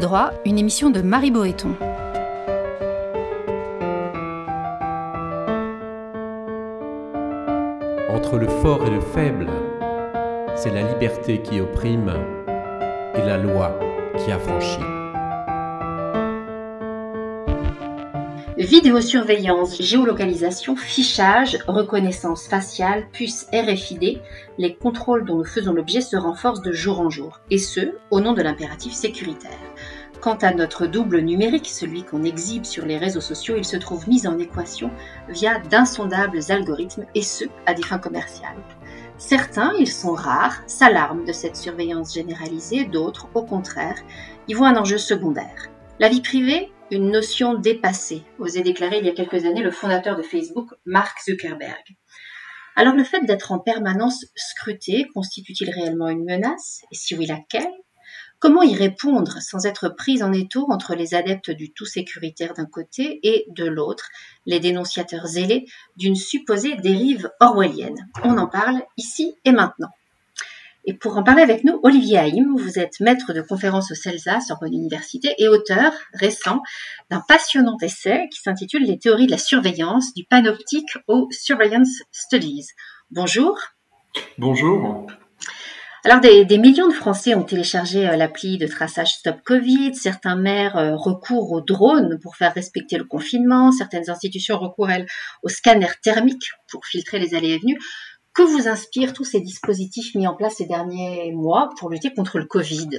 Droit, une émission de Marie Boéton. Entre le fort et le faible, c'est la liberté qui opprime et la loi qui affranchit. Vidéosurveillance, géolocalisation, fichage, reconnaissance faciale, puce RFID, les contrôles dont nous faisons l'objet se renforcent de jour en jour, et ce, au nom de l'impératif sécuritaire. Quant à notre double numérique, celui qu'on exhibe sur les réseaux sociaux, il se trouve mis en équation via d'insondables algorithmes, et ce, à des fins commerciales. Certains, ils sont rares, s'alarment de cette surveillance généralisée, d'autres, au contraire, y voient un enjeu secondaire. La vie privée, une notion dépassée, osait déclarer il y a quelques années le fondateur de Facebook, Mark Zuckerberg. Alors le fait d'être en permanence scruté constitue-t-il réellement une menace? Et si oui, laquelle? Comment y répondre sans être prise en étau entre les adeptes du tout sécuritaire d'un côté et de l'autre, les dénonciateurs zélés d'une supposée dérive orwellienne? On en parle ici et maintenant. Et pour en parler avec nous, Olivier Haïm, vous êtes maître de conférence au CELSA, Sorbonne Université, et auteur récent d'un passionnant essai qui s'intitule Les théories de la surveillance, du panoptique aux Surveillance Studies. Bonjour. Bonjour. Alors, des, millions de Français ont téléchargé euh, l'appli de traçage Stop Covid. Certains maires euh, recourent aux drones pour faire respecter le confinement. Certaines institutions recourent, elles, au scanner thermique pour filtrer les allées et venues. Que vous inspirent tous ces dispositifs mis en place ces derniers mois pour lutter contre le Covid?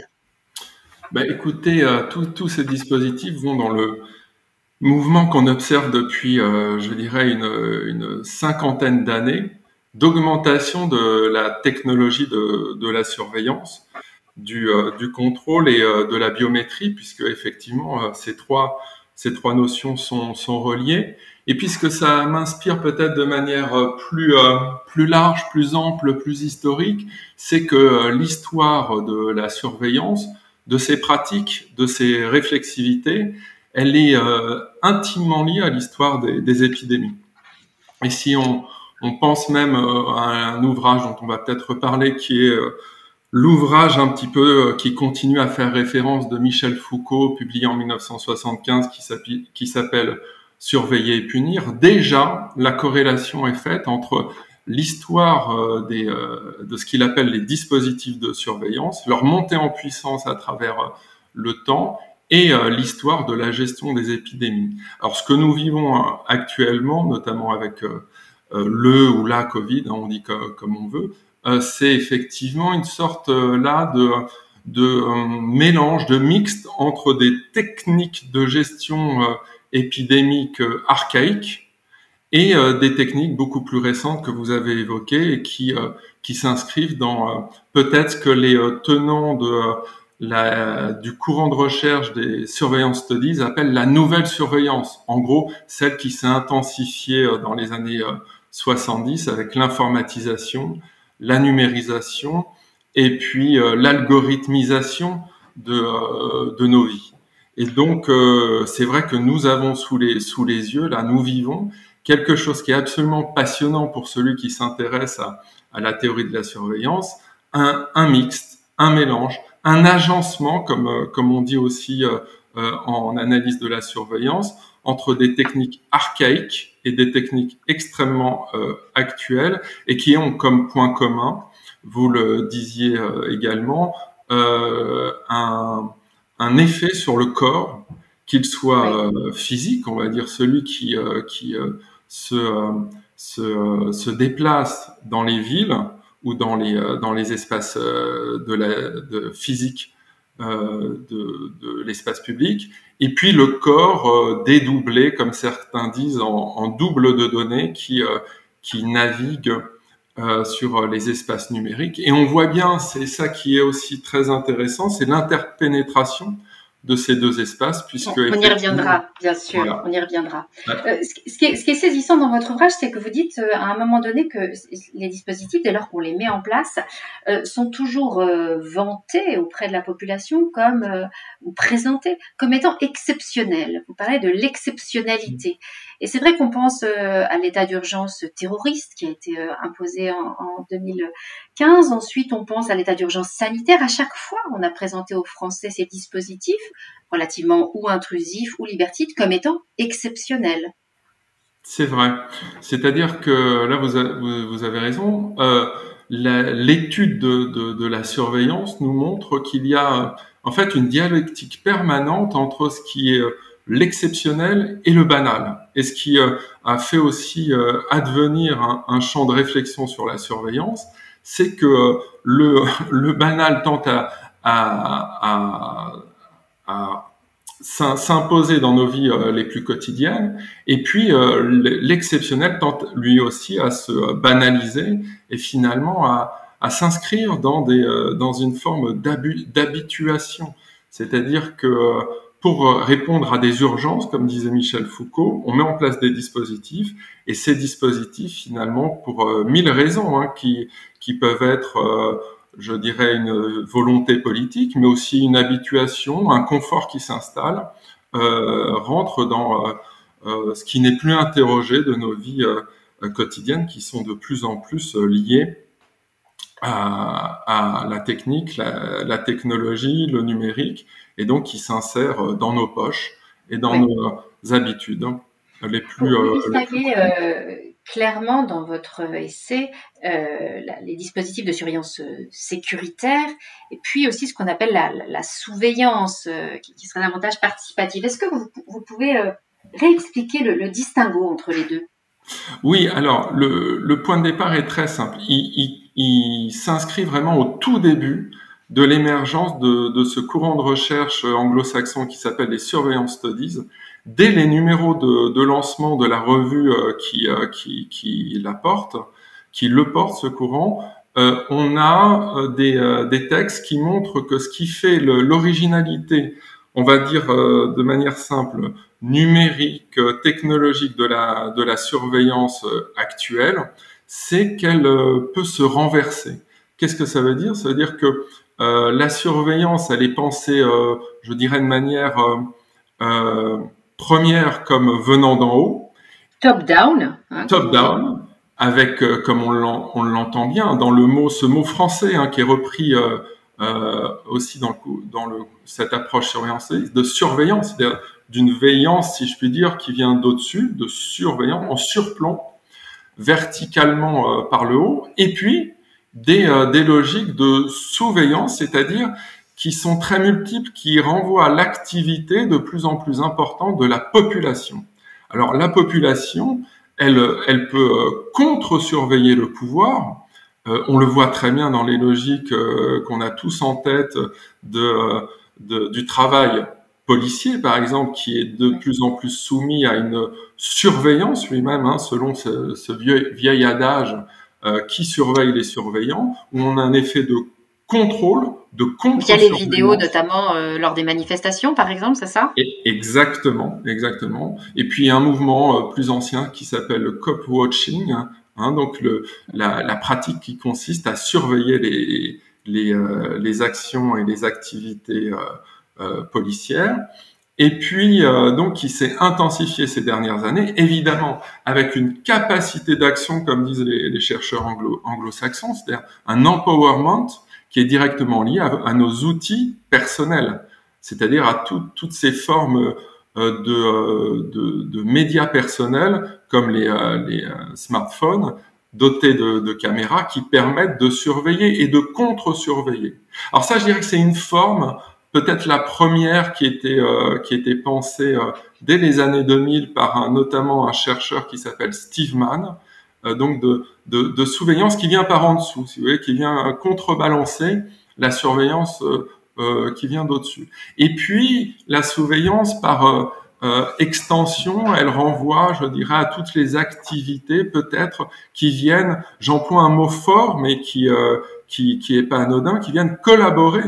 Bah, Écoutez, euh, tous ces dispositifs vont dans le mouvement qu'on observe depuis, je dirais, une, cinquantaine d'années d'augmentation de la technologie de, la surveillance, du, euh, contrôle et de la biométrie, puisque effectivement ces trois, ces trois notions sont, sont reliées. Et puisque ça m'inspire peut-être de manière euh, plus euh, plus large, plus ample, plus historique, c'est que euh, l'histoire de la surveillance, de ses pratiques, de ses réflexivités, elle est intimement liée à l'histoire des, des, épidémies. Et si on, on pense même à un ouvrage dont on va peut-être reparler, qui est l'ouvrage un petit peu qui continue à faire référence de Michel Foucault, publié en 1975, qui s'appelle surveiller et punir, déjà la corrélation est faite entre l'histoire euh, euh, de ce qu'il appelle les dispositifs de surveillance, leur montée en puissance à travers euh, le temps et l'histoire de la gestion des épidémies. Alors ce que nous vivons actuellement, notamment avec le ou la Covid, hein, on dit comme on veut, c'est effectivement une sorte là de de mélange, de mixte entre des techniques de gestion épidémiques archaïques et euh, des techniques beaucoup plus récentes que vous avez évoquées et qui, euh, qui s'inscrivent dans euh, peut-être que les tenants de la, du courant de recherche des surveillance studies appellent la nouvelle surveillance. En gros, celle qui s'est intensifiée dans les années 70 avec l'informatisation, la numérisation et puis l'algorithmisation de, de nos vies. Et donc, euh, c'est vrai que nous avons sous les, sous les yeux, là, nous vivons quelque chose qui est absolument passionnant pour celui qui s'intéresse à, à, la théorie de la surveillance, un, un mixte, un mélange, un agencement, comme, euh, comme on dit aussi euh, en analyse de la surveillance, entre des techniques archaïques et des techniques extrêmement actuelles et qui ont comme point commun, vous le disiez également, un, un effet sur le corps, qu'il soit euh, physique, on va dire celui qui, euh, qui euh, se, se, se, déplace dans les villes ou dans les, dans les espaces de la de physique de, de l'espace public, et puis le corps dédoublé, comme certains disent, en, en double de données qui, qui navigue euh, sur les espaces numériques. Et on voit bien, c'est ça qui est aussi très intéressant, c'est l'interpénétration de ces deux espaces, puisque... On y reviendra, bien sûr, on y reviendra. Euh, ce, qui est, ce, qui est, saisissant dans votre ouvrage, c'est que vous dites euh, à un moment donné que les dispositifs, dès lors qu'on les met en place, euh, sont toujours vantés auprès de la population comme, ou présentés comme étant exceptionnels. Vous parlez de l'exceptionnalité. Et c'est vrai qu'on pense à l'état d'urgence terroriste qui a été imposé en, en 2015. Ensuite, on pense à l'état d'urgence sanitaire. À chaque fois, on a présenté aux Français ces dispositifs relativement ou intrusif ou libertite comme étant exceptionnel. C'est vrai. C'est-à-dire que là, vous, avez raison. Euh, l'étude de, la surveillance nous montre qu'il y a en fait une dialectique permanente entre ce qui est l'exceptionnel et le banal. Et ce qui euh, a fait aussi euh, advenir un, champ de réflexion sur la surveillance, c'est que le, banal tente à, à, à, s'imposer dans nos vies euh, les plus quotidiennes, et puis l'exceptionnel tente lui aussi à se banaliser et finalement à, à s'inscrire dans, des, dans une forme d'habituation. C'est-à-dire que pour euh, répondre à des urgences, comme disait Michel Foucault, on met en place des dispositifs, et ces dispositifs, finalement, pour euh, mille raisons, hein, qui, qui peuvent être, euh, je dirais, une volonté politique, mais aussi une habituation, un confort qui s'installe, euh, rentrent dans ce qui n'est plus interrogé de nos vies quotidiennes, qui sont de plus en plus liées à, à, la technique, la, la technologie, le numérique, et donc qui s'insère euh, dans nos poches et dans nos habitudes hein, les plus. Vous euh, euh, clairement dans votre essai les dispositifs de surveillance sécuritaire et puis aussi ce qu'on appelle la, la, surveillance qui, serait davantage participative. Est-ce que vous, pouvez réexpliquer le, distinguo entre les deux? Oui, alors le, point de départ est très simple. Il s'inscrit vraiment au tout début de l'émergence de, de, ce courant de recherche anglo-saxon qui s'appelle les Surveillance Studies. Dès les numéros de, de lancement de la revue euh, qui, euh, qui, qui la porte, qui le porte, ce courant, euh, on a des, des, textes qui montrent que ce qui fait l'originalité, on va dire de manière simple, numérique, technologique de la, de la surveillance actuelle, c'est qu'elle peut se renverser. Qu'est-ce que ça veut dire? Ça veut dire que euh, la surveillance, elle est pensée, euh, je dirais, de manière euh, première comme venant d'en haut. Top-down. Hein, Top-down, avec, comme on l'entend bien, dans le mot, ce mot français hein, qui est repris aussi dans, dans le, cette approche surveillance, de surveillance, d'une veillance, si je puis dire, qui vient d'au-dessus, de surveillance, en surplomb, verticalement par le haut, et puis des, euh, des logiques de surveillance, c'est-à-dire qui sont très multiples, qui renvoient à l'activité de plus en plus importante de la population. Alors la population, elle, elle peut euh, contre-surveiller le pouvoir. Euh, on le voit très bien dans les logiques qu'on a tous en tête de, de, du travail policier, par exemple, qui est de plus en plus soumis à une surveillance lui-même, hein, selon ce, ce vieux, vieil adage euh, qui surveille les surveillants, où on a un effet de contrôle, de contre Via les vidéos, notamment euh, lors des manifestations, par exemple, c'est ça? Exactement, exactement. Et puis un mouvement euh, plus ancien qui s'appelle le cop watching, hein, donc le, la, la, pratique qui consiste à surveiller les, les, les actions et les activités policières. Et puis euh, donc qui s'est intensifié ces dernières années, évidemment avec une capacité d'action, comme disent les, chercheurs anglo, anglo-saxons, c'est-à-dire un empowerment qui est directement lié à, nos outils personnels, c'est-à-dire à toutes ces formes euh, de, euh, de, médias personnels comme les, les smartphones dotés de, caméras qui permettent de surveiller et de contre-surveiller. Alors ça, je dirais que c'est une forme peut-être la première qui était euh, qui était pensée euh, dès les années 2000 par notamment un chercheur qui s'appelle Steve Mann, euh, donc de, de, de, surveillance qui vient par en dessous, si vous voulez, qui vient contrebalancer la surveillance qui vient d'au-dessus. Et puis la surveillance par extension, elle renvoie, je dirais, à toutes les activités peut-être qui viennent, j'emploie un mot fort, mais qui qui qui est pas anodin, qui viennent collaborer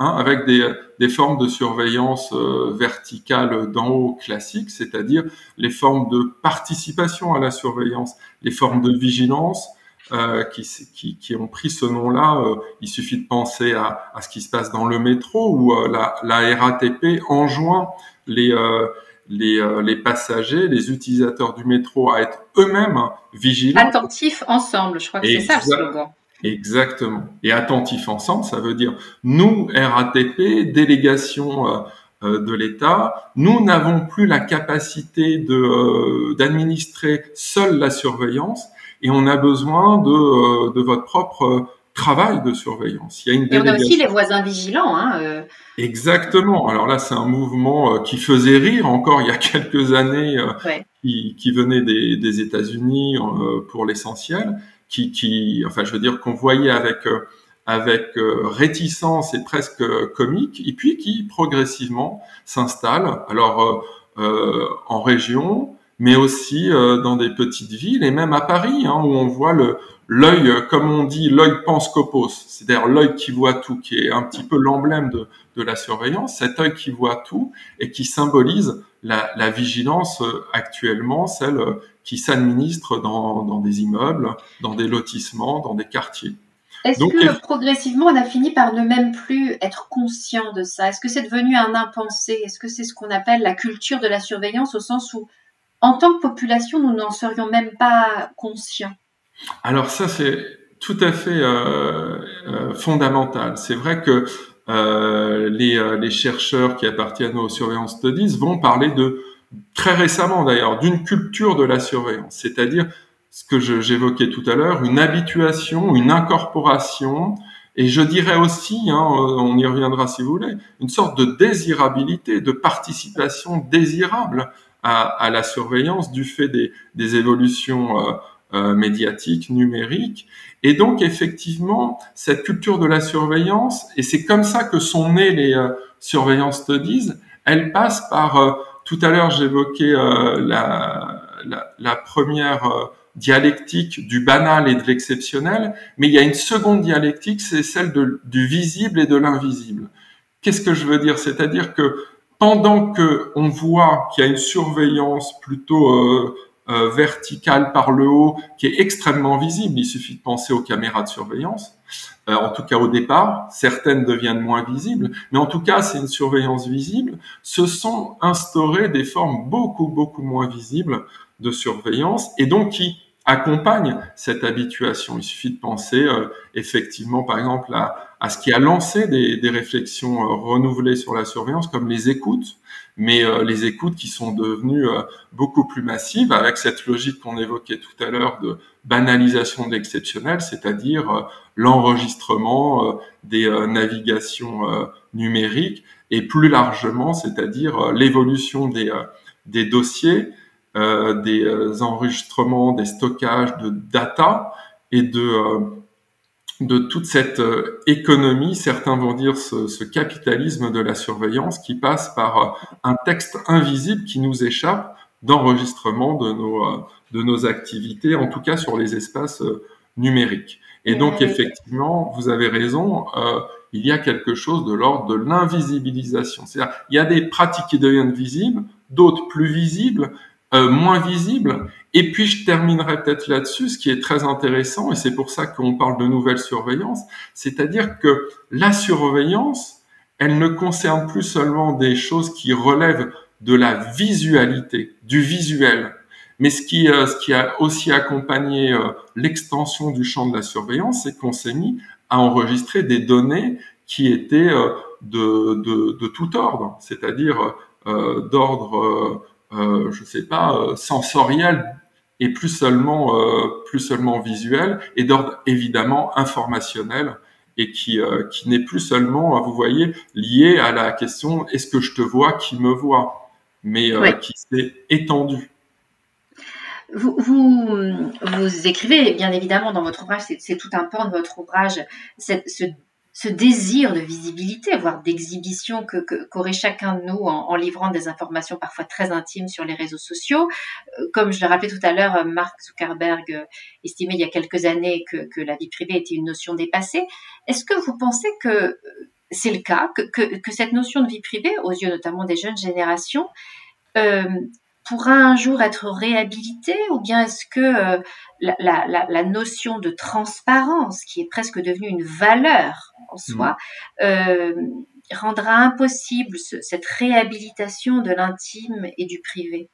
Hein, avec des, des, formes de surveillance euh, verticale d'en haut classique, c'est-à-dire les formes de participation à la surveillance, les formes de vigilance euh, qui, qui, qui, ont pris ce nom-là. Euh, il suffit de penser à, à, ce qui se passe dans le métro où euh, la, la, RATP enjoint les, les, les, passagers, les utilisateurs du métro à être eux-mêmes vigilants. Attentifs ensemble, je crois que c'est ça le slogan. Exactement. Et attentif ensemble, ça veut dire nous, RATP, délégation euh, de l'État. Nous n'avons plus la capacité de d'administrer seule la surveillance et on a besoin de, de votre propre travail de surveillance. Il y a une et on a aussi les voisins vigilants. Hein, euh. Exactement. Alors là, c'est un mouvement euh, qui faisait rire encore il y a quelques années, euh, qui, qui, venait des, des États-Unis pour l'essentiel, qui, qui, enfin, je veux dire, qu'on voyait avec avec réticence et presque comique, et puis qui progressivement s'installe. Alors en région, mais aussi dans des petites villes et même à Paris, hein, où on voit le, l'œil, euh, comme on dit, l'œil panscopos, c'est-à-dire l'œil qui voit tout, qui est un petit peu l'emblème de, de, la surveillance, cet œil qui voit tout et qui symbolise la, la vigilance euh, actuellement, celle euh, qui s'administre dans, dans, des immeubles, dans des lotissements, dans des quartiers. Est-ce que progressivement on a fini par ne même plus être conscient de ça? Est-ce que c'est devenu un impensé? Est-ce que c'est ce qu'on appelle la culture de la surveillance au sens où, en tant que population, nous n'en serions même pas conscients? Alors ça, c'est tout à fait euh, euh, fondamental. C'est vrai que euh, les, les, chercheurs qui appartiennent aux surveillance studies vont parler de, très récemment d'ailleurs, d'une culture de la surveillance, c'est-à-dire ce que j'évoquais tout à l'heure, une habituation, une incorporation, et je dirais aussi, hein, on y reviendra si vous voulez, une sorte de désirabilité, de participation désirable à, la surveillance du fait des, évolutions euh, médiatique, numérique. Et donc effectivement, cette culture de la surveillance, et c'est comme ça que sont nées les euh, surveillance studies, elle passe par, euh, tout à l'heure j'évoquais la, la, première dialectique du banal et de l'exceptionnel, mais il y a une seconde dialectique, c'est celle du visible et de l'invisible. Qu'est-ce que je veux dire? C'est-à-dire que pendant que on voit qu'il y a une surveillance plutôt euh, verticale par le haut qui est extrêmement visible. Il suffit de penser aux caméras de surveillance. Euh, en tout cas au départ, certaines deviennent moins visibles, mais en tout cas c'est une surveillance visible. Se sont instaurées des formes beaucoup beaucoup moins visibles de surveillance et donc qui accompagnent cette habituation. Il suffit de penser euh, effectivement par exemple à, à, ce qui a lancé des, des réflexions euh, renouvelées sur la surveillance comme les écoutes. Mais euh, les écoutes qui sont devenues euh, beaucoup plus massives avec cette logique qu'on évoquait tout à l'heure de banalisation de l'exceptionnel, c'est-à-dire l'enregistrement des navigations numériques et plus largement, c'est-à-dire l'évolution des, des dossiers, des enregistrements, des stockages de data et de de toute cette euh, économie, certains vont dire ce, capitalisme de la surveillance qui passe par euh, un texte invisible qui nous échappe d'enregistrement de nos, euh, de nos activités, en tout cas sur les espaces numériques. Et donc effectivement, vous avez raison, il y a quelque chose de l'ordre de l'invisibilisation. C'est-à-dire, il y a des pratiques qui deviennent visibles, d'autres plus visibles, moins visibles, et puis je terminerai peut-être là-dessus, ce qui est très intéressant, et c'est pour ça qu'on parle de nouvelle surveillance, c'est-à-dire que la surveillance, elle ne concerne plus seulement des choses qui relèvent de la visualité, du visuel, mais ce qui, euh, ce qui a aussi accompagné euh, l'extension du champ de la surveillance, c'est qu'on s'est mis à enregistrer des données qui étaient euh, de, de, de, tout ordre, c'est-à-dire d'ordre, je sais pas, sensoriel, et plus seulement euh, plus seulement visuel et d'ordre évidemment informationnel et qui euh, qui n'est plus seulement vous voyez lié à la question est-ce que je te vois qui me voit mais euh, qui s'est étendu. Vous, vous, vous, écrivez bien évidemment dans votre ouvrage, c'est tout un pan de votre ouvrage, cette, ce ce désir de visibilité, voire d'exhibition que, qu'aurait chacun de nous en, livrant des informations parfois très intimes sur les réseaux sociaux. Euh, comme je le rappelais tout à l'heure, euh, Mark Zuckerberg euh, estimait il y a quelques années que, que la vie privée était une notion dépassée. Est-ce que vous pensez que c'est le cas, que, que, que, cette notion de vie privée, aux yeux notamment des jeunes générations, euh, pourra un jour être réhabilitée ou bien est-ce que la, la, la, notion de transparence, qui est presque devenue une valeur en soi, mm. euh, rendra impossible cette réhabilitation de l'intime et du privé?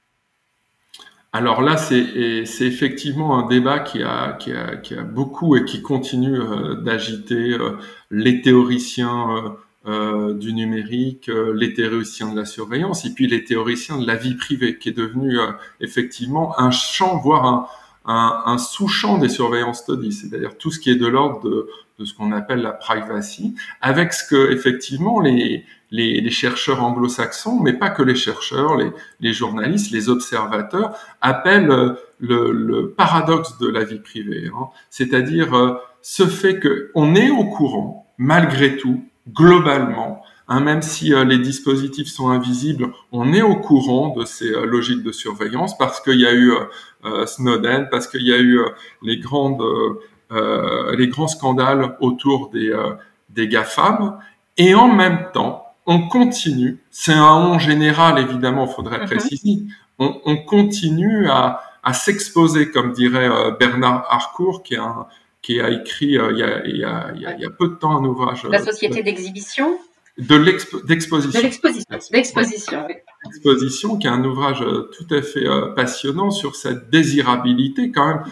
Alors là, c'est effectivement un débat qui a, qui a, qui a, beaucoup et qui continue euh, d'agiter euh, les théoriciens du numérique, les théoriciens de la surveillance, et puis les théoriciens de la vie privée, qui est devenu effectivement un champ, voire un, un, un sous-champ des surveillance studies, c'est-à-dire tout ce qui est de l'ordre de, de, ce qu'on appelle la privacy, avec ce que effectivement les, les, les chercheurs anglo-saxons, mais pas que les chercheurs, les, les, journalistes, les observateurs, appellent euh, le, le paradoxe de la vie privée, hein. c'est-à-dire euh, ce fait qu'on est au courant, malgré tout, globalement, Hein, même si euh, les dispositifs sont invisibles, on est au courant de ces euh, logiques de surveillance parce qu'il y a eu euh, Snowden, parce qu'il y a eu les grandes les grands scandales autour des des GAFAM, et en même temps, on continue. C'est un on général évidemment, faudrait mhm. préciser. On, on, continue à, à s'exposer, comme dirait Bernard Harcourt, qui, est un, qui a écrit il, y a, il, y a, il, y a, peu de temps un ouvrage. La société d'exhibition de l'exposition. De l'exposition. L'exposition, oui. L'exposition, qui est un ouvrage euh, tout à fait euh, passionnant sur cette désirabilité quand même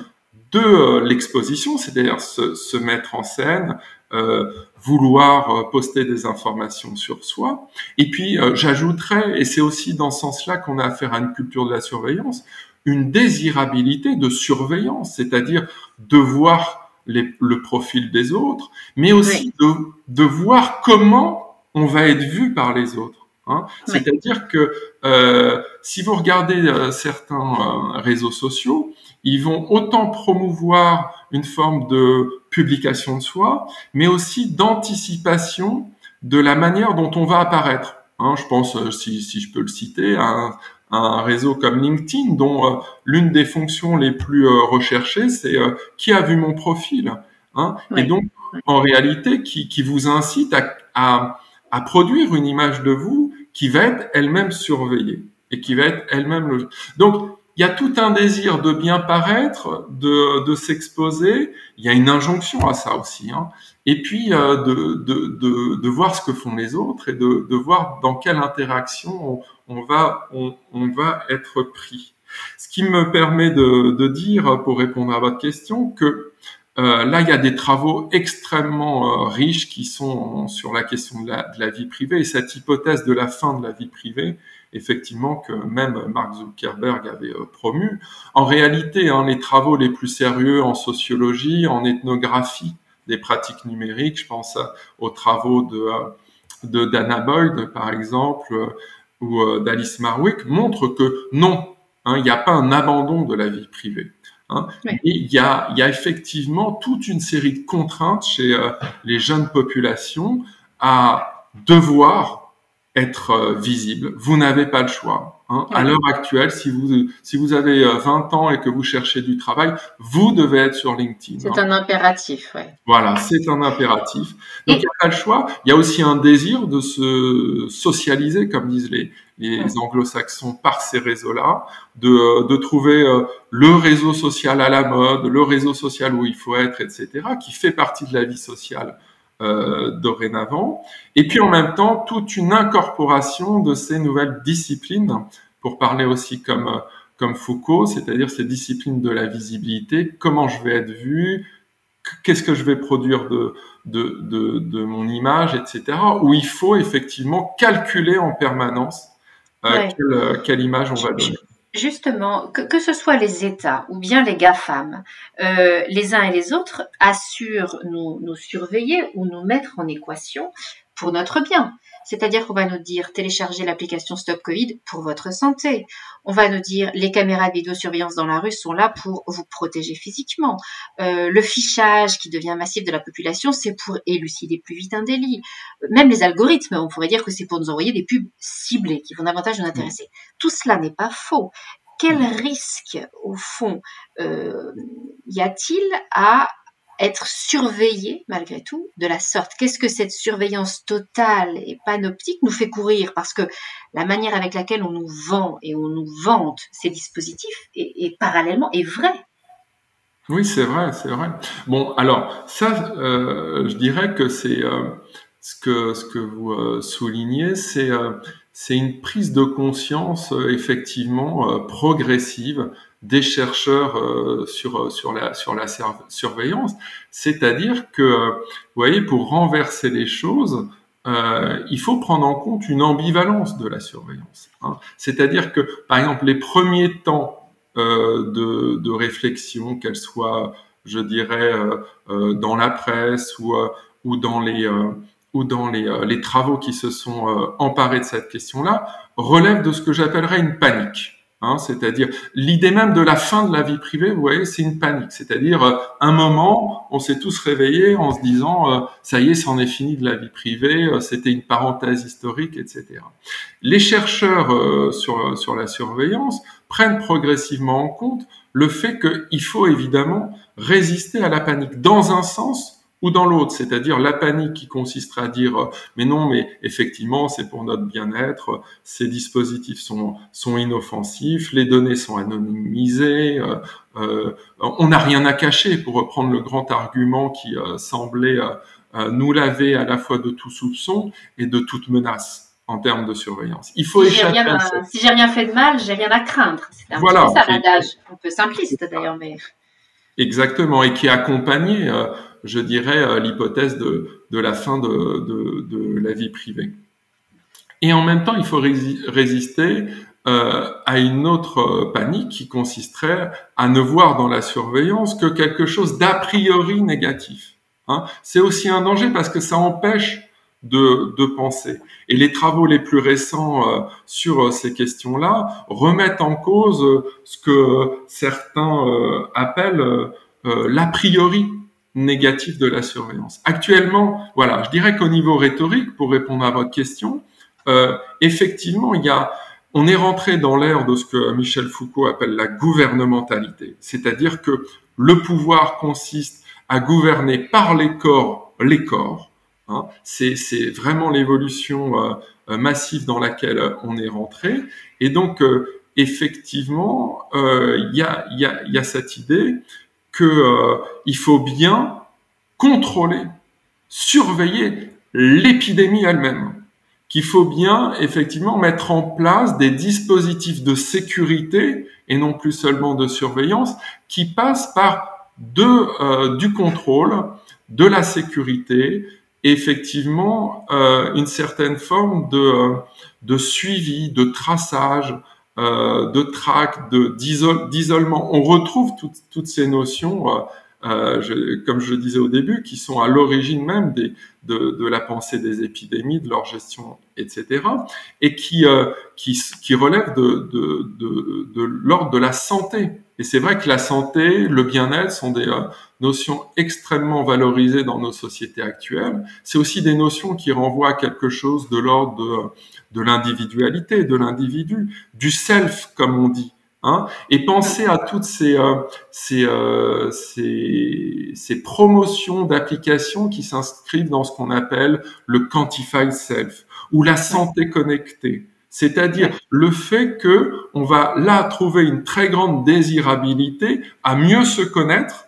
de euh, l'exposition, c'est-à-dire se, se, mettre en scène, euh, vouloir poster des informations sur soi. Et puis, euh, j'ajouterais, et c'est aussi dans ce sens-là qu'on a affaire à une culture de la surveillance, une désirabilité de surveillance, c'est-à-dire de voir les, le profil des autres, mais aussi de, de voir comment on va être vu par les autres. Hein. C'est-à-dire que euh, si vous regardez euh, certains euh, réseaux sociaux, ils vont autant promouvoir une forme de publication de soi, mais aussi d'anticipation de la manière dont on va apparaître. Hein. je pense, si, si, je peux le citer, à un, réseau comme LinkedIn, dont l'une des fonctions les plus recherchées, c'est qui a vu mon profil? Hein. Et donc, en réalité, qui, qui vous incite à, à à produire une image de vous qui va être elle-même surveillée et qui va être elle-même le... Donc, il y a tout un désir de bien paraître, de, s'exposer. Il y a une injonction à ça aussi. Hein. Et puis euh, de, voir ce que font les autres et de, voir dans quelle interaction on, va, être pris. Ce qui me permet de, de dire, pour répondre à votre question, que euh, là, il y a des travaux extrêmement euh, riches qui sont sur la question de la, vie privée et cette hypothèse de la fin de la vie privée, effectivement, que même Mark Zuckerberg avait euh, promu. En réalité, hein, les travaux les plus sérieux en sociologie, en ethnographie des pratiques numériques, je pense aux travaux de, de Dana Boyd, par exemple, ou d'Alice Marwick, montrent que non, hein, il n'y a pas un abandon de la vie privée. Hein. Et il y a, y a, effectivement toute une série de contraintes chez euh, les jeunes populations à devoir être euh, visible. Vous n'avez pas le choix. Hein. À l'heure actuelle, si vous, si vous avez 20 euh, ans et que vous cherchez du travail, vous devez être sur LinkedIn. C'est hein. un impératif, ouais. Voilà, c'est un impératif. Donc, il n'y a pas le choix. Il y a aussi un désir de se socialiser, comme disent les, les anglo-saxons, par ces réseaux-là, de, de trouver euh, le réseau social à la mode, le réseau social où il faut être, etc., qui fait partie de la vie sociale euh, dorénavant, et puis en même temps toute une incorporation de ces nouvelles disciplines, pour parler aussi comme comme Foucault, c'est-à-dire ces disciplines de la visibilité, comment je vais être vu, qu'est-ce que je vais produire de, de, de, de, mon image, etc., où il faut effectivement calculer en permanence euh, quelle, quelle, image on va donner. Justement, que, ce soit les États ou bien les GAFAM, euh, les uns et les autres assurent nous, nous surveiller ou nous mettre en équation pour notre bien. C'est-à-dire qu'on va nous dire télécharger l'application Stop Covid pour votre santé. On va nous dire les caméras de vidéosurveillance dans la rue sont là pour vous protéger physiquement. Euh, le fichage qui devient massif de la population, c'est pour élucider plus vite un délit. Même les algorithmes, on pourrait dire que c'est pour nous envoyer des pubs ciblées qui vont davantage nous intéresser. Tout cela n'est pas faux. Quel risque, au fond, euh, y a-t-il à être surveillé malgré tout de la sorte. Qu'est-ce que cette surveillance totale et panoptique nous fait courir? Parce que la manière avec laquelle on nous vend et on nous vante ces dispositifs est, parallèlement est vrai. Oui, c'est vrai, c'est vrai. Bon, alors ça, euh, je dirais que c'est euh, ce que ce que vous euh, soulignez, c'est c'est une prise de conscience effectivement progressive des chercheurs euh, sur euh, sur la sur la surveillance, c'est-à-dire que euh, vous voyez pour renverser les choses, euh, il faut prendre en compte une ambivalence de la surveillance. Hein. C'est-à-dire que, par exemple, les premiers temps euh, de, de, réflexion, qu'elle soit, je dirais, euh, euh dans la presse ou, euh, ou dans les euh, ou dans les, les, travaux qui se sont emparés de cette question-là, relèvent de ce que j'appellerais une panique. Hein, c'est-à-dire l'idée même de la fin de la vie privée, vous voyez, c'est une panique. C'est-à-dire euh, un moment, on s'est tous réveillés en se disant euh, ça y est, c'en est fini de la vie privée, euh, c'était une parenthèse historique, etc. Les chercheurs sur la surveillance prennent progressivement en compte le fait qu'il faut évidemment résister à la panique dans un sens ou dans l'autre, c'est-à-dire la panique qui consisterait à dire euh, mais non, mais effectivement c'est pour notre bien-être, ces dispositifs sont sont inoffensifs, les données sont anonymisées, euh, euh, on n'a rien à cacher pour reprendre le grand argument qui semblait nous laver à la fois de tout soupçon et de toute menace en termes de surveillance. Il faut si échapper. Rien à, si j'ai rien fait de mal, j'ai rien à craindre. C'est un voilà. peu ça l'adage, un peu simpliste d'ailleurs, mais. Exactement, et qui est accompagné je dirais, euh, l'hypothèse de, de, la fin de, de, de, la vie privée. Et en même temps, il faut résister euh, à une autre euh, panique qui consisterait à ne voir dans la surveillance que quelque chose d'a priori négatif. Hein. C'est aussi un danger parce que ça empêche de, de, penser. Et les travaux les plus récents euh, sur euh, ces questions-là remettent en cause ce que certains appellent l'a priori négatif de la surveillance. Actuellement, voilà, je dirais qu'au niveau rhétorique, pour répondre à votre question, euh, effectivement, il y a, on est rentré dans l'ère de ce que Michel Foucault appelle la gouvernementalité, c'est-à-dire que le pouvoir consiste à gouverner par les corps les corps. Hein. C'est, vraiment l'évolution euh, euh massive dans laquelle on est rentré. Et donc, euh, effectivement, euh, il y, a, y, a, y a cette idée qu'il euh, faut bien contrôler, surveiller l'épidémie elle-même, qu'il faut bien effectivement mettre en place des dispositifs de sécurité et non plus seulement de surveillance qui passent par euh, du contrôle, de la sécurité, effectivement euh, une certaine forme de, euh, suivi, de traçage, de trac, de d'isolement. On retrouve toutes ces notions, euh, je, comme je le disais au début, qui sont à l'origine même des, de, de, la pensée des épidémies, de leur gestion, etc., et qui, euh, qui, qui relèvent de, de, de, de l'ordre de la santé. Et c'est vrai que la santé, le bien-être sont des euh, notions extrêmement valorisées dans nos sociétés actuelles. C'est aussi des notions qui renvoient à quelque chose de l'ordre de l'individualité, de l'individu, du self, comme on dit. Hein, et penser à toutes ces, euh, ces, euh, ces, ces, promotions d'applications qui s'inscrivent dans ce qu'on appelle le quantified self ou la santé connectée. C'est-à-dire le fait que on va là trouver une très grande désirabilité à mieux se connaître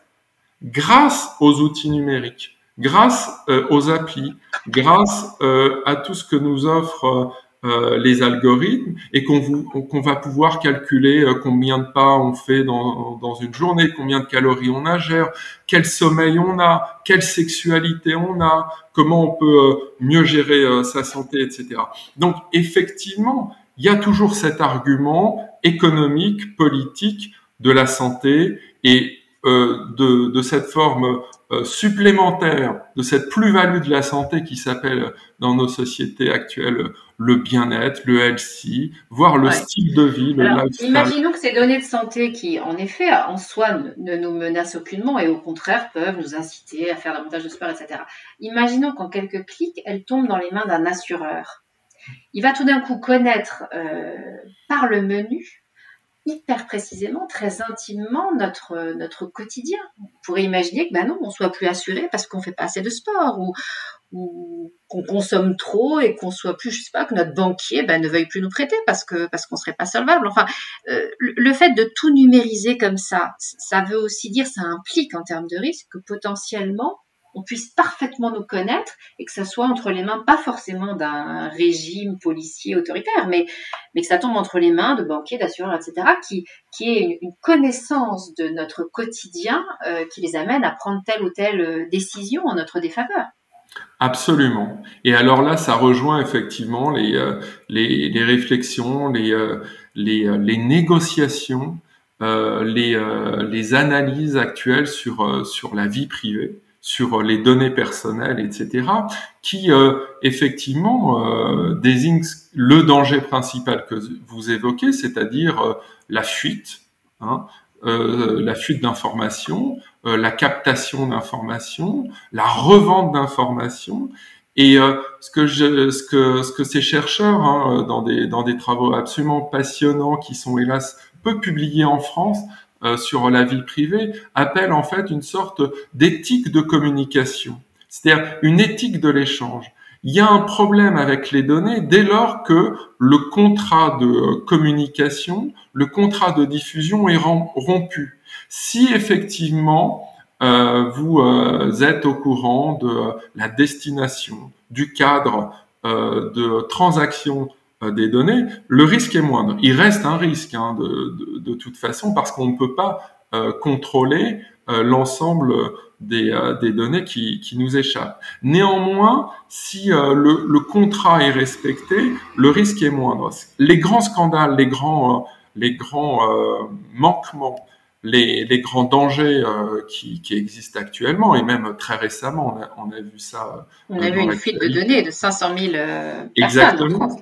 grâce aux outils numériques, grâce euh, aux applis, grâce euh, à tout ce que nous offre euh, les algorithmes et qu'on va pouvoir calculer euh, combien de pas on fait dans, une journée, combien de calories on ingère, quel sommeil on a, quelle sexualité on a, comment on peut euh, mieux gérer sa santé, etc. Donc effectivement, il y a toujours cet argument économique, politique de la santé et euh, de, de, cette forme supplémentaire, de cette plus-value de la santé qui s'appelle dans nos sociétés actuelles le bien-être, le healthy, voire le style de vie, le lifestyle. Imaginons que ces données de santé qui, en effet, en soi, ne, nous menacent aucunement et au contraire peuvent nous inciter à faire davantage de sport, etc. Imaginons qu'en quelques clics, elles tombent dans les mains d'un assureur. Il va tout d'un coup connaître euh, par le menu hyper précisément, très intimement notre, notre quotidien. On pourrait imaginer que ben non, on soit plus assuré parce qu'on fait pas assez de sport ou, ou qu'on consomme trop et qu'on soit plus, je sais pas, que notre banquier ben, ne veuille plus nous prêter parce que parce qu'on serait pas solvable. Enfin, euh, le fait de tout numériser comme ça, ça veut aussi dire, ça implique en termes de risque que potentiellement on puisse parfaitement nous connaître et que ça soit entre les mains, pas forcément d'un régime policier autoritaire, mais, mais que ça tombe entre les mains de banquiers, d'assureurs, etc., qui, qui est une, connaissance de notre quotidien euh, qui les amène à prendre telle ou telle euh, décision en notre défaveur. Absolument. Et alors là, ça rejoint effectivement les, euh, les, réflexions, les, les, les négociations, les, les analyses actuelles sur, sur la vie privée, sur les données personnelles, etc., qui effectivement désignent le danger principal que vous évoquez, c'est-à-dire la fuite, hein, la fuite d'informations, euh, la captation d'informations, la revente d'informations. Et euh, ce que je, ce que ce que ces chercheurs hein, dans des dans des travaux absolument passionnants qui sont hélas peu publiés en France euh, sur la vie privée appellent en fait une sorte d'éthique de communication, c'est-à-dire une éthique de l'échange. Il y a un problème avec les données dès lors que le contrat de communication, le contrat de diffusion est rompu. Si effectivement euh, vous euh, êtes au courant de la destination, du cadre euh, de transaction des données, le risque est moindre. Il reste un risque hein, de, de, toute façon parce qu'on ne peut pas contrôler l'ensemble des, des, données qui, qui, nous échappent. Néanmoins, si le, le, contrat est respecté, le risque est moindre. Les grands scandales, les grands, les grands manquements les, les, grands dangers euh, qui, qui, existent actuellement et même très récemment, on a, on a vu ça. On a vu une fuite de données de 500 000 euh, Exactement.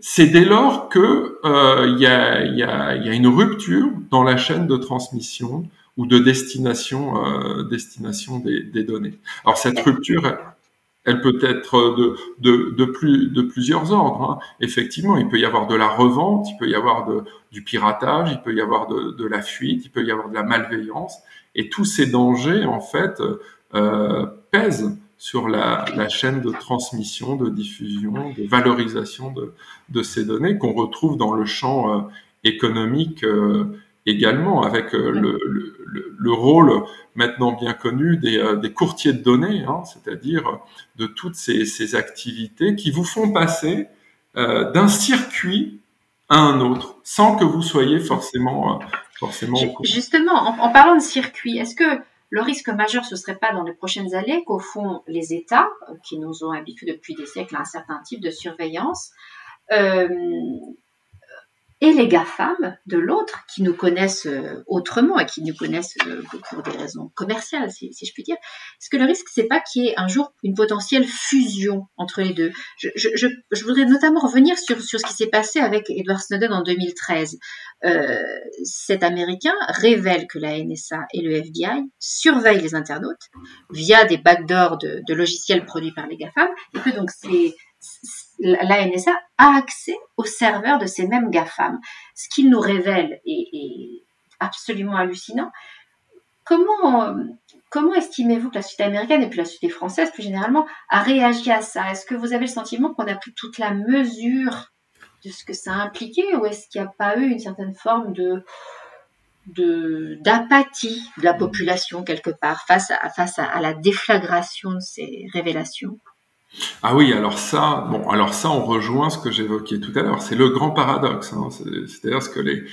C'est dès lors que euh, il y, a, y, a, y, a, une rupture dans la chaîne de transmission ou de destination, euh, destination des, des, données. Alors cette rupture, elle peut être de, de, de, plus, de plusieurs ordres. Hein. Effectivement, il peut y avoir de la revente, il peut y avoir de, du piratage, il peut y avoir de, de, la fuite, il peut y avoir de la malveillance. Et tous ces dangers, en fait, euh, pèsent sur la, la, chaîne de transmission, de diffusion, de valorisation de, de ces données qu'on retrouve dans le champ euh, économique euh, également, avec euh, le, le, le, rôle maintenant bien connu des, euh, des courtiers de données, hein, c'est-à-dire de toutes ces, ces, activités qui vous font passer euh, d'un circuit à un autre, sans que vous soyez forcément, forcément. Justement, en, en, parlant de circuit, est-ce que le risque majeur, ce serait pas dans les prochaines années qu'au fond les États, qui nous ont habitués depuis des siècles à un certain type de surveillance, euh, et les GAFAM de l'autre, qui nous connaissent euh, autrement et qui nous connaissent euh, pour des raisons commerciales, si, je puis dire. Est-ce que le risque, c'est pas qu'il y ait un jour une potentielle fusion entre les deux je, voudrais notamment revenir sur, sur ce qui s'est passé avec Edward Snowden en 2013. Euh, cet Américain révèle que la NSA et le FBI surveillent les internautes via des backdoors de, de logiciels produits par les GAFAM et que donc c'est la NSA a accès aux serveurs de ces mêmes GAFAM. Ce qu'il nous révèle est, absolument hallucinant. Comment, comment estimez-vous que la société américaine et puis la société française plus généralement a réagi à ça? Est-ce que vous avez le sentiment qu'on a pris toute la mesure de ce que ça a impliqué ou est-ce qu'il n'y a pas eu une certaine forme de d'apathie de, la population quelque part face à la déflagration de ces révélations? Ah oui, alors ça, bon, alors ça, on rejoint ce que j'évoquais tout à l'heure. C'est le grand paradoxe. Hein. C'est-à-dire ce que les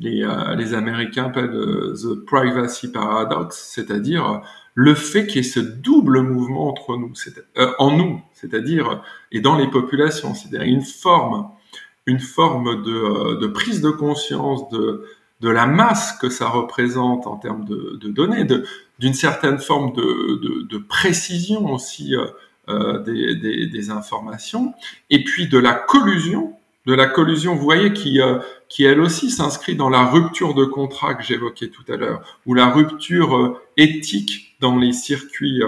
les, euh, les Américains appellent euh, the privacy paradox, c'est-à-dire le fait qu'il y ait ce double mouvement entre nous, euh, en nous, c'est-à-dire et dans les populations, c'est-à-dire une forme, une forme de, euh, de, prise de conscience de de la masse que ça représente en termes de, de données, d'une certaine forme de, de, précision aussi euh, des, des, des, informations, et puis de la collusion, de la collusion, vous voyez, qui, euh, qui elle aussi s'inscrit dans la rupture de contrat que j'évoquais tout à l'heure, ou la rupture euh, éthique dans les circuits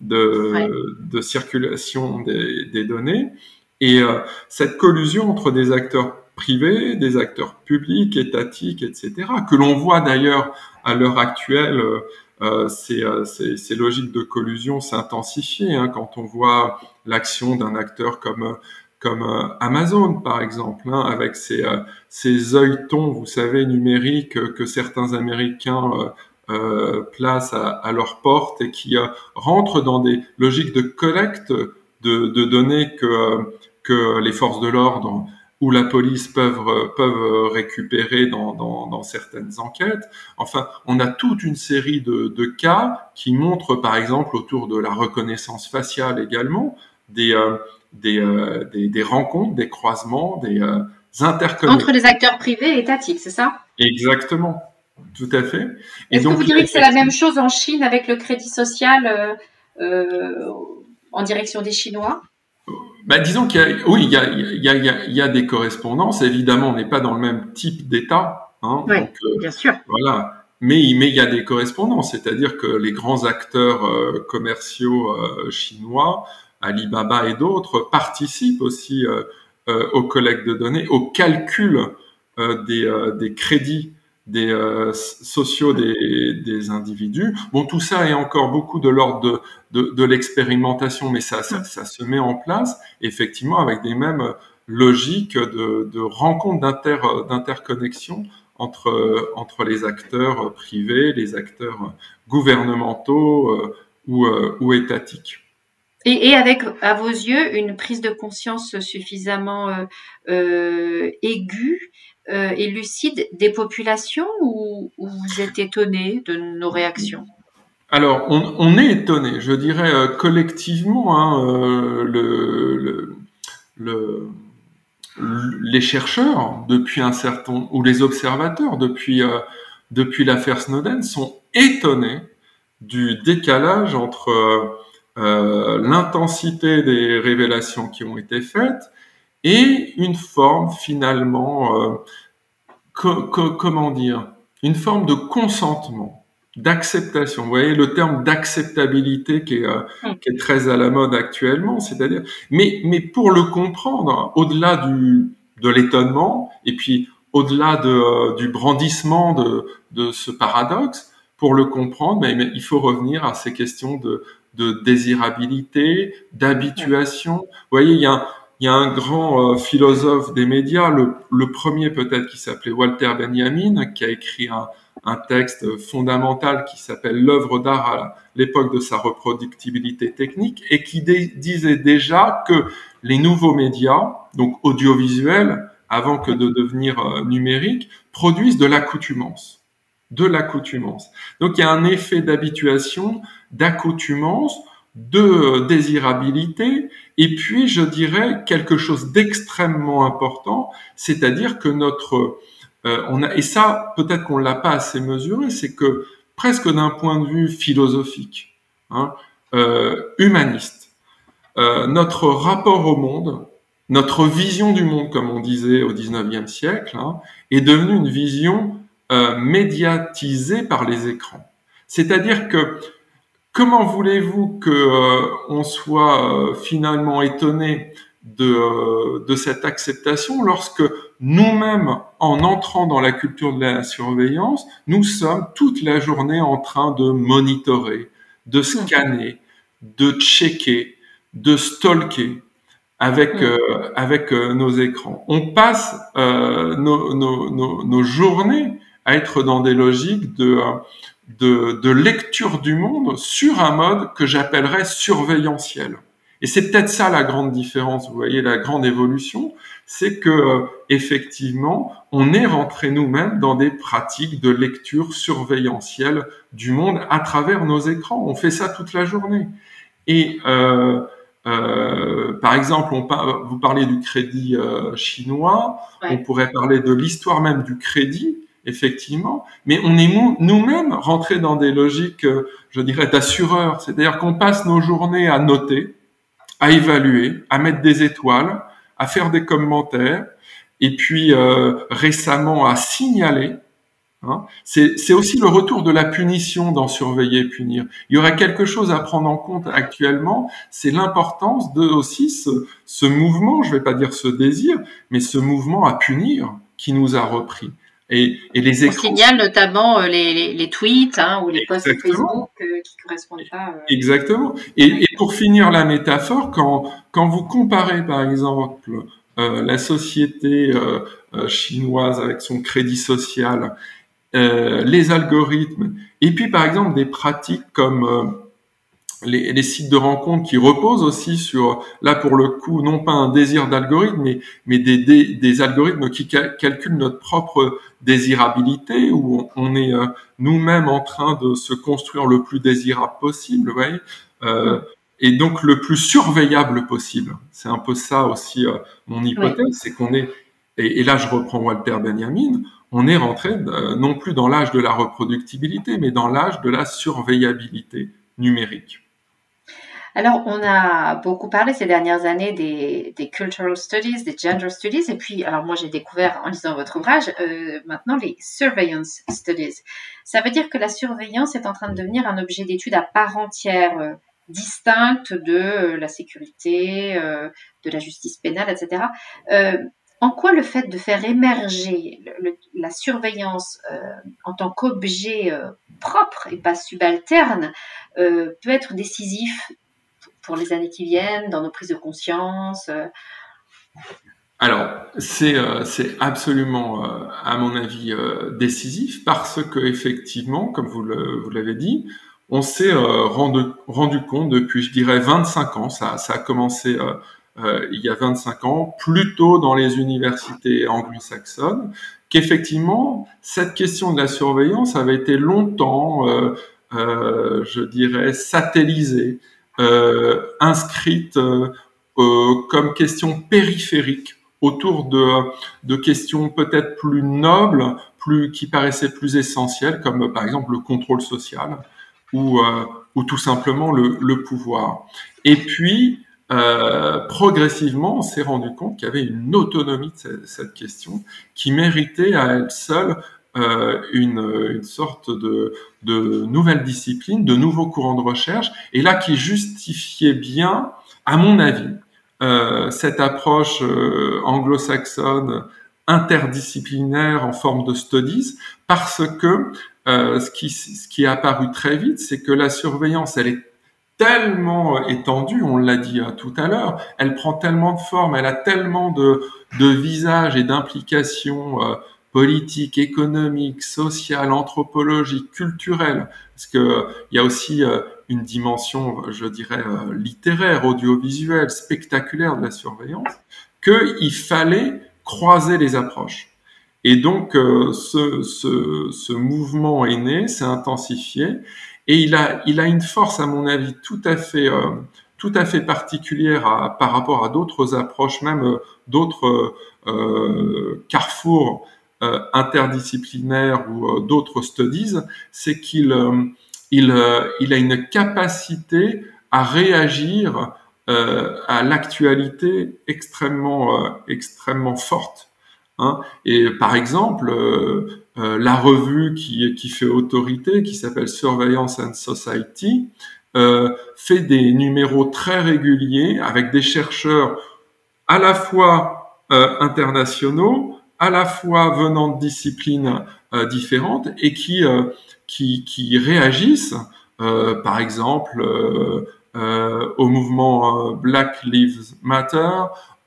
de, ouais. de circulation des, des, données, et cette collusion entre des acteurs privés, des acteurs publics, étatiques, etc., que l'on voit d'ailleurs à l'heure actuelle euh, euh, ces, ces, logiques de collusion s'intensifier hein, quand on voit l'action d'un acteur comme comme euh, Amazon par exemple, hein, avec ses, ces œilletons, vous savez, numériques que certains Américains euh, placent à, à, leur porte et qui rentrent dans des logiques de collecte de, de données que, que les forces de l'ordre ou la police peuvent, peuvent récupérer dans, dans, dans, certaines enquêtes. Enfin, on a toute une série de, de, cas qui montrent, par exemple, autour de la reconnaissance faciale également, des, des, des, des, rencontres, des croisements, des interconnexions. Entre les acteurs privés et étatiques, c'est ça? Exactement. Tout à fait. Est-ce que vous diriez que c'est la même chose en Chine avec le crédit social euh, euh, en direction des Chinois? Bah, disons qu'il y a, oui, il y a, il y, a, il y a des correspondances. Évidemment, on n'est pas dans le même type d'État. Hein, oui, donc, euh, bien sûr. Voilà. Mais, mais il y a des correspondances, c'est-à-dire que les grands acteurs euh, commerciaux euh, chinois, Alibaba et d'autres, participent aussi au collecte de données, au calcul des, des crédits des euh, sociaux des, des, individus. Bon, tout ça est encore beaucoup de l'ordre de, de, de l'expérimentation, mais ça, ça, ça, se met en place effectivement avec des mêmes logiques de, de rencontres d'inter, d'interconnexion entre, entre les acteurs privés, les acteurs gouvernementaux euh, ou, euh, ou étatiques. Et, et, avec, à vos yeux, une prise de conscience suffisamment euh aiguë euh, et lucide des populations ou, vous êtes étonné de nos réactions? Alors, on, est étonné, je dirais euh, collectivement, hein, euh, le, le, le, les chercheurs depuis un certain ou les observateurs depuis euh, depuis l'affaire Snowden sont étonnés du décalage entre l'intensité des révélations qui ont été faites et une forme finalement, euh, comment dire, une forme de consentement, d'acceptation. Vous voyez le terme d'acceptabilité qui, est, euh, mm. qui est très à la mode actuellement, c'est-à-dire, mais, mais pour le comprendre, au-delà du, de l'étonnement et puis au-delà de, euh, du brandissement de, de ce paradoxe, pour le comprendre, mais, mais, il faut revenir à ces questions de, de désirabilité, d'habituation. Vous voyez, il y a, il y a un grand euh, philosophe des médias, le, premier peut-être qui s'appelait Walter Benjamin, qui a écrit un, un texte fondamental qui s'appelle L'œuvre d'art à l'époque de sa reproductibilité technique et qui disait déjà que les nouveaux médias, donc audiovisuels, avant que de devenir euh, numériques, produisent de l'accoutumance. De l'accoutumance. Donc il y a un effet d'habituation, d'accoutumance, de désirabilité et puis, je dirais quelque chose d'extrêmement important, c'est-à-dire que notre, euh, on a, et ça, peut-être qu'on l'a pas assez mesuré, c'est que presque d'un point de vue philosophique, hein, euh, humaniste, euh, notre rapport au monde, notre vision du monde, comme on disait au 19e siècle, hein, est devenue une vision médiatisée par les écrans. C'est-à-dire que Comment voulez-vous que euh, on soit euh, finalement étonné de, euh, de cette acceptation lorsque nous-mêmes, en entrant dans la culture de la surveillance, nous sommes toute la journée en train de monitorer, de scanner, de checker, de stalker avec avec nos écrans. On passe nos, nos, nos, nos, journées à être dans des logiques de de, de, lecture du monde sur un mode que j'appellerais surveillantiel. Et c'est peut-être ça la grande différence, vous voyez, la grande évolution, c'est que euh, effectivement, on est rentré nous-mêmes dans des pratiques de lecture surveillantielle du monde à travers nos écrans. On fait ça toute la journée. Et euh, euh, par exemple, on vous parlez du crédit euh, chinois, on pourrait parler de l'histoire même du crédit effectivement, mais on est nous-mêmes rentrés dans des logiques, euh, je dirais, d'assureurs. C'est-à-dire qu'on passe nos journées à noter, à évaluer, à mettre des étoiles, à faire des commentaires, et puis euh, récemment à signaler. Hein. C'est aussi le retour de la punition dans surveiller et punir. Il y aurait quelque chose à prendre en compte actuellement, c'est l'importance de aussi ce, ce mouvement, je ne vais pas dire ce désir, mais ce mouvement à punir qui nous a repris. Et, et les écrans... On signale notamment euh, les, les, les tweets hein, ou les posts Facebook euh, qui correspondent pas. Euh... Exactement. Et, et, pour finir la métaphore, quand, quand vous comparez par exemple euh, la société euh, chinoise avec son crédit social, les algorithmes, et puis par exemple des pratiques comme les, sites de rencontres qui reposent aussi sur, là pour le coup, non pas un désir d'algorithme, mais, mais des, des, algorithmes qui calculent notre propre désirabilité, où on, est euh, nous-mêmes en train de se construire le plus désirable possible, vous voyez, euh, et donc le plus surveillable possible. C'est un peu ça aussi euh, mon hypothèse, c'est qu'on est, et, et, là je reprends Walter Benjamin, on est rentré non plus dans l'âge de la reproductibilité, mais dans l'âge de la surveillabilité numérique. Alors, on a beaucoup parlé ces dernières années des, cultural studies, des gender studies, et puis, alors moi j'ai découvert en lisant votre ouvrage, euh, maintenant les surveillance studies. Ça veut dire que la surveillance est en train de devenir un objet d'étude à part entière, euh, distincte de euh, la sécurité, de la justice pénale, etc. en quoi le fait de faire émerger la surveillance en tant qu'objet propre et pas subalterne peut être décisif pour les années qui viennent, dans nos prises de conscience euh. alors, c'est euh, absolument, euh, à mon avis, décisif parce que effectivement, comme vous l'avez dit, on s'est rendu, rendu, compte depuis, je dirais, 25 ans, ça, ça a commencé il y a 25 ans, plutôt dans les universités anglo-saxonnes, qu'effectivement, cette question de la surveillance avait été longtemps, je dirais, satellisée euh, inscrite euh, euh, comme question périphérique autour de, de questions peut-être plus nobles, plus qui paraissaient plus essentielles, comme par exemple le contrôle social ou, ou tout simplement le, le pouvoir. Et puis, euh, progressivement, on s'est rendu compte qu'il y avait une autonomie de cette question qui méritait à elle seule euh, une, une, sorte de, de nouvelle discipline, de nouveaux courants de recherche, et là qui justifiait bien, à mon avis, euh, cette approche euh, anglo-saxonne interdisciplinaire en forme de studies, parce que euh, ce, qui, ce qui est apparu très vite, c'est que la surveillance, elle est tellement étendue, on l'a dit tout à l'heure, elle prend tellement de formes, elle a tellement de, de visages et d'implications politique, économique, sociale, anthropologique, culturelle, parce que il y a aussi euh, une dimension, je dirais, euh, littéraire, audiovisuelle, spectaculaire de la surveillance, qu'il fallait croiser les approches. Et donc, euh, ce, ce, ce, mouvement est né, s'est intensifié, et il a, il a une force, à mon avis, tout à fait, tout à fait particulière à, par rapport à d'autres approches, même d'autres carrefours euh, interdisciplinaire ou euh, d'autres studies, c'est qu'il euh, il, il, a une capacité à réagir à l'actualité extrêmement extrêmement forte. Hein. Et par exemple, la revue qui, qui fait autorité, qui s'appelle Surveillance and Society, fait des numéros très réguliers avec des chercheurs à la fois internationaux, à la fois venant de disciplines euh, différentes et qui, euh, qui, qui, réagissent, euh, par exemple, au mouvement Black Lives Matter,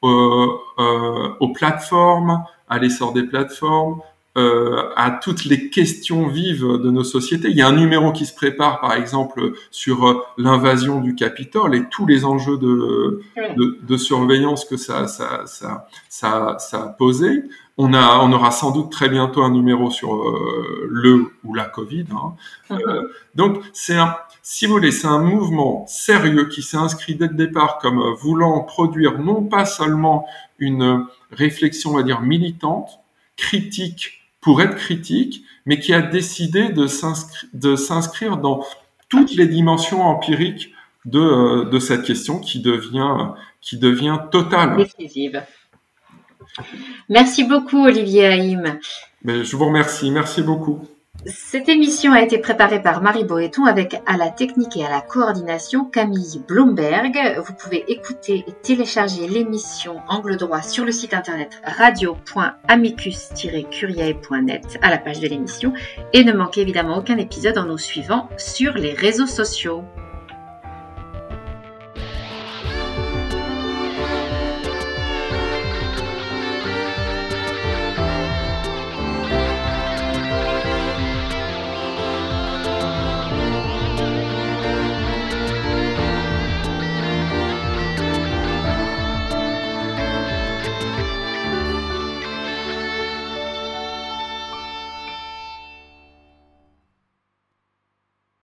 aux plateformes, à l'essor des plateformes, euh, à toutes les questions vives de nos sociétés. Il y a un numéro qui se prépare, par exemple, sur euh, l'invasion du Capitole et tous les enjeux de, de, de surveillance que ça, ça, ça, ça, ça a posé. On, a, on aura sans doute très bientôt un numéro sur euh, le ou la Covid. Hein. Euh, donc, c'est un, si vous voulez, c'est un mouvement sérieux qui s'est inscrit dès le départ comme voulant produire non pas seulement une réflexion, on va dire, militante, critique pour être critique, mais qui a décidé de s'inscrire dans toutes les dimensions empiriques de, euh, de, cette question qui devient, qui devient totale. Décisive. Merci beaucoup, Olivier Haïm. Mais je vous remercie. Merci beaucoup. Cette émission a été préparée par Marie Boéton avec à la technique et à la coordination Camille Blomberg. Vous pouvez écouter et télécharger l'émission Angle droit sur le site internet radio.amicus-curiae.net à la page de l'émission et ne manquez évidemment aucun épisode en nous suivant sur les réseaux sociaux.